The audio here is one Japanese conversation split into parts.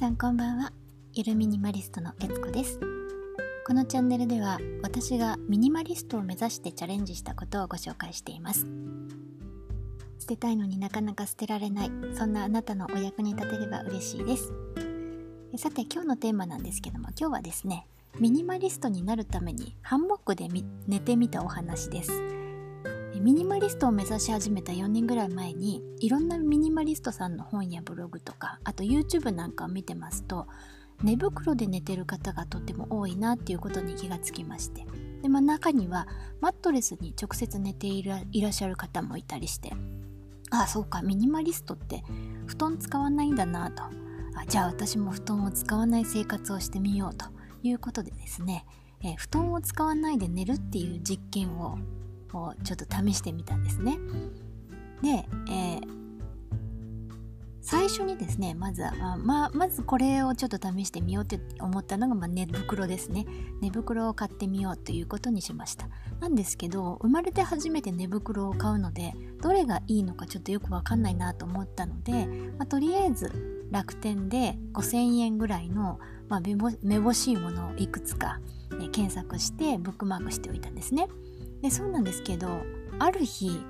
さんこんばんは。ゆるミニマリストのえつこです。このチャンネルでは私がミニマリストを目指してチャレンジしたことをご紹介しています。捨てたいのになかなか捨てられないそんなあなたのお役に立てれば嬉しいです。さて今日のテーマなんですけども今日はですねミニマリストになるためにハンモックで寝てみたお話です。ミニマリストを目指し始めた4年ぐらい前にいろんなミニマリストさんの本やブログとかあと YouTube なんかを見てますと寝袋で寝てる方がとっても多いなっていうことに気がつきまして。で、まあ、中にはマットレスに直接寝ていらっしゃる方もいたりしてああそうかミニマリストって布団使わないんだなと。あじゃあ私も布団を使わない生活をしてみようということでですね、え布団を使わないで寝るっていう実験ををちょっと試してみたんですね。で、えー、最初にですねまずは、ま、まずこれをちょっと試してみようって思ったのが、まあ、寝袋ですね。寝袋を買ってみようということにしました。なんですけど生まれて初めて寝袋を買うのでどれがいいのかちょっとよくわかんないなと思ったので、まあ、とりあえず楽天で5000円ぐらいの、まあ、めぼしいものをいくつか、ね、検索してブックマークしておいたんですね。でそうなんですけどある日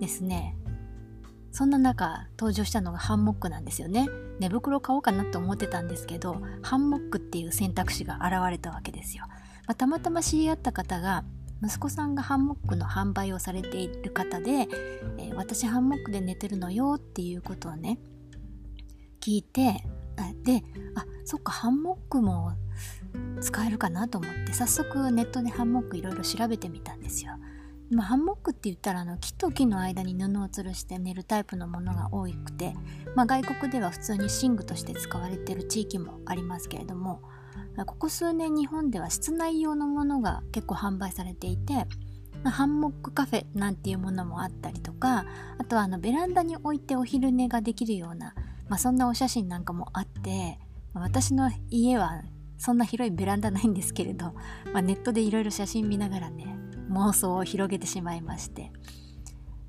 ですねそんな中登場したのがハンモックなんですよね。寝袋買おうかなと思ってたんですけどハンモックっていう選択肢が現れたわけですよ、まあ、たまたま知り合った方が息子さんがハンモックの販売をされている方で、えー、私ハンモックで寝てるのよっていうことをね聞いてであそっかハンモックも使えるかなと思って早速ネットでハンモックいろいろ調べてみたんですよ。まあ、ハンモックって言ったらあの木と木の間に布を吊るして寝るタイプのものが多くて、まあ、外国では普通に寝具として使われてる地域もありますけれどもここ数年日本では室内用のものが結構販売されていて、ハンモックカフェなんていうものもあったりとかあとはあのベランダに置いてお昼寝ができるような、まあ、そんなお写真なんかもあって私の家はそんな広いベランダないんですけれど、まあ、ネットでいろいろ写真見ながらね妄想を広げてしまいまして。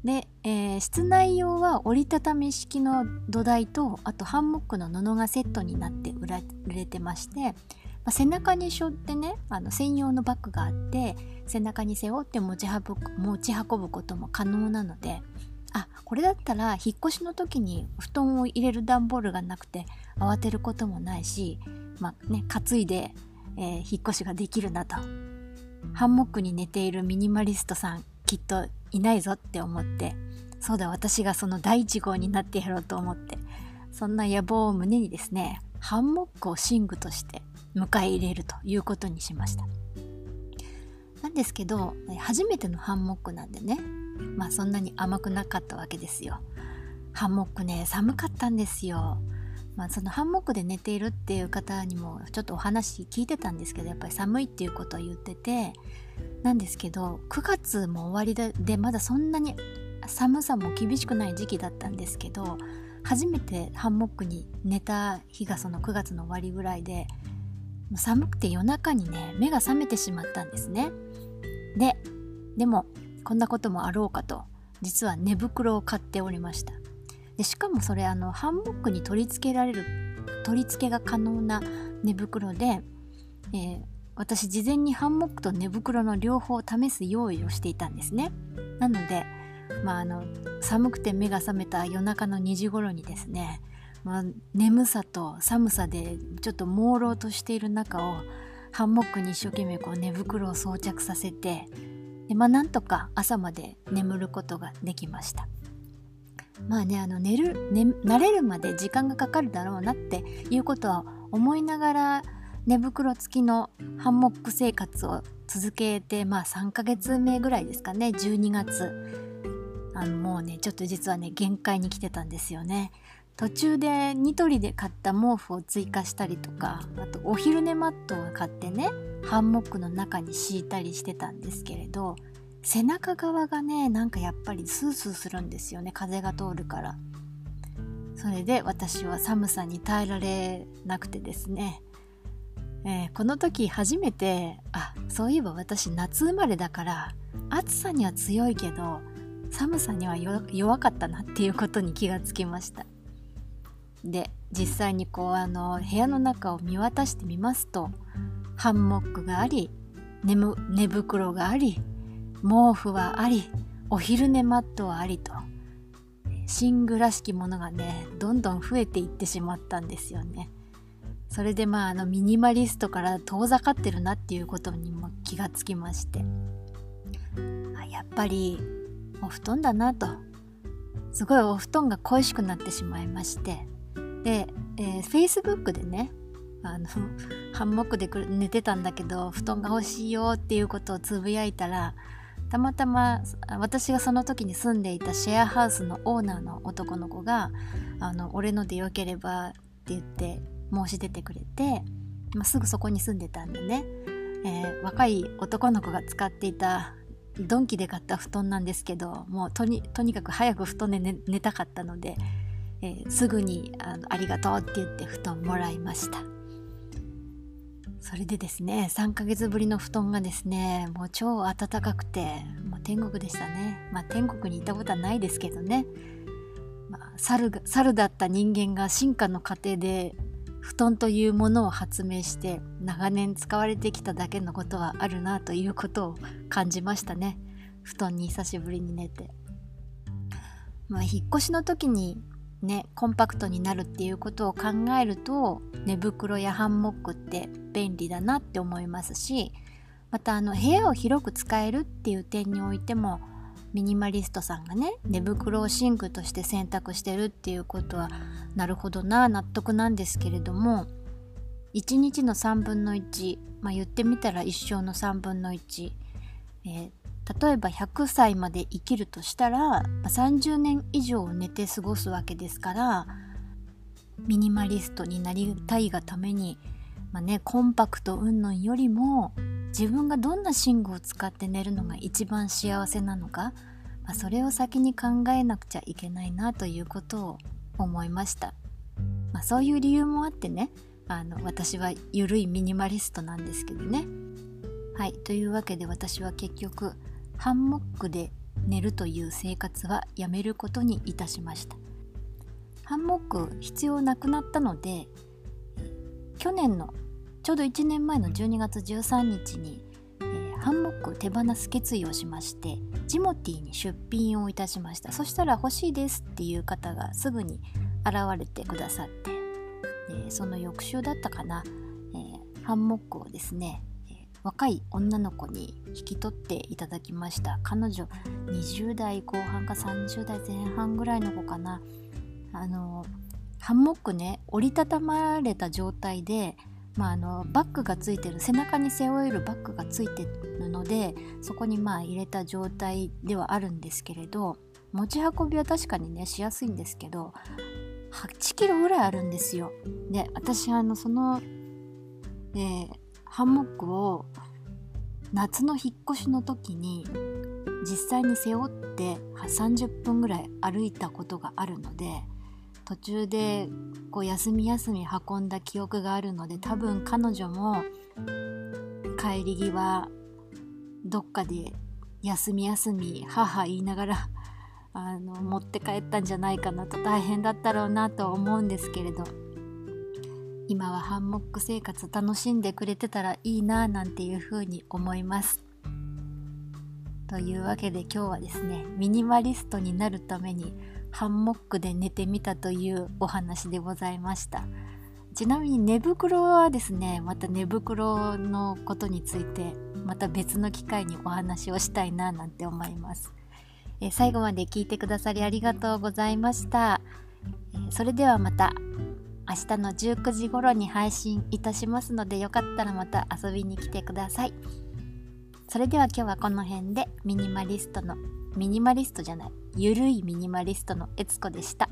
で、えー、室内用は折りたたみ式の土台とあとハンモックの布がセットになって売られてまして、まあ、背中に背負ってねあの専用のバッグがあって背中に背負って持ち持ち運ぶことも可能なのであこれだったら引っ越しの時に布団を入れる段ボールがなくて慌てることもないしまあね、担いで、えー、引っ越しができるなと。ハンモックに寝ているミニマリストさん、きっといないぞって思って、そうだ、私がその第一号になってやろうと思って、そんな野望を胸にですね、ハンモックを寝具として迎え入れるということにしました。なんですけど、初めてのハンモックなんでね、まあそんなに甘くなかったわけですよ。ハンモックね、寒かったんですよ。まあ、そのハンモックで寝ているっていう方にもちょっとお話聞いてたんですけどやっぱり寒いっていうことを言っててなんですけど9月も終わりででまだそんなに寒さも厳しくない時期だったんですけど初めてハンモックに寝た日がその9月の終わりぐらいで寒くて夜中にね目が覚めてしまったんですね。ででもこんなこともあろうかと実は寝袋を買っておりました。でしかもそれあのハンモックに取り付けられる取り付けが可能な寝袋で、えー、私事前にハンモックと寝袋の両方を試す用意をしていたんですね。なので、まあ、あの寒くて目が覚めた夜中の2時頃にですね、まあ、眠さと寒さでちょっと朦朧としている中をハンモックに一生懸命こう寝袋を装着させてで、まあ、なんとか朝まで眠ることができました。まあねあの寝る、ね、慣れるまで時間がかかるだろうなっていうことは思いながら寝袋付きのハンモック生活を続けてまあ3ヶ月目ぐらいですかね。12月。あのもうねちょっと実はね限界に来てたんですよね。途中でニトリで買った毛布を追加したりとかあとお昼寝マットを買ってねハンモックの中に敷いたりしてたんですけれど背中側がねなんかやっぱりスースーするんですよね。風が通るから。それで私は寒さに耐えられなくてですね、えー、この時初めてあそういえば私夏生まれだから暑さには強いけど寒さには弱かったなっていうことに気がつきました。で実際にこうあの部屋の中を見渡してみますとハンモックがあり寝寝袋があり毛布はありお昼寝マットはありと。寝具らしきものがねどんどん増えていってしまったんですよね。それでまああのミニマリストから遠ざかってるなっていうことにも気がつきまして。あやっぱりお布団だなと。すごいお布団が恋しくなってしまいまして。で、えー、Facebook でねあのハンモックで寝てたんだけど布団が欲しいよっていうことをつぶやいたらたまたま私がその時に住んでいたシェアハウスのオーナーの男の子が「あの俺のでよければ」って言って申し出てくれて、まあ、すぐそこに住んでたんでね、えー、若い男の子が使っていたドンキで買った布団なんですけどもうとにかく早く布団で寝寝たかったので、えー、すぐにあの「ありがとう」って言って布団もらいました。それでですね3ヶ月ぶりの布団がですねもう超暖かくてもう天国でしたね。まあ天国にいたことはないですけどね、まあ、猿猿だった人間が進化の過程で布団というものを発明して長年使われてきただけのことはあるなということを感じましたね。布団に久しぶりに寝て。まあ引っ越しの時にねコンパクトになるっていうことを考えると寝袋やハンモックって便利だなって思いますしまたあの部屋を広く使えるっていう点においてもミニマリストさんがね寝袋を寝具として選択してるっていうことはなるほどな納得なんですけれども1日の3分の1、まあ、言ってみたら一生の3分の1、えー、例えば100歳まで生きるとしたら30年以上寝て過ごすわけですからミニマリストになりたいがために、まあね、コンパクト云々よりも自分がどんな寝具を使って寝るのが一番幸せなのか、まあ、それを先に考えなくちゃいけないなということを思いました、まあ、そういう理由もあってねあの私は緩いミニマリストなんですけどね。はいというわけで私は結局ハンモックで寝るという生活はやめることにいたしました。ハンモック必要なくなったので去年のちょうど1年前の12月13日に、え、ハンモック手放す決意をしましてジモティに出品をいたしました。そしたら欲しいですっていう方がすぐに現れてくださって、えー、その翌週だったかな、えー、ハンモックをですね若い女の子に引き取っていただきました。彼女20代後半か30代前半ぐらいの子かな。あのハンモックね折りたたまれた状態で、まあ、あのバッグがついてる背中に背負えるバッグがついてるのでそこにまあ入れた状態ではあるんですけれど持ち運びは確かにねしやすいんですけど8キロぐらいあるんですよ。で私あのその、えー、ハンモックを夏の引っ越しの時に実際に背負って30分ぐらい歩いたことがあるので途中でこう休み休み運んだ記憶があるので多分彼女も帰り際どっかで休み休み母言いながらあの持って帰ったんじゃないかなと大変だったろうなと思うんですけれど。今はハンモック生活楽しんでくれてたらいいななんていうふうに思います。というわけで今日はですねミニマリストになるためにハンモックで寝てみたというお話でございました。ちなみに寝袋はですねまた寝袋のことについてまた別の機会にお話をしたいななんて思います。え最後まで聞いてくださりありがとうございました。えそれではまた。明日の19時頃に配信いたしますのでよかったらまた遊びに来てくださいそれでは今日はこの辺でミニマリストのミニマリストじゃないゆるいミニマリストのえつこでした。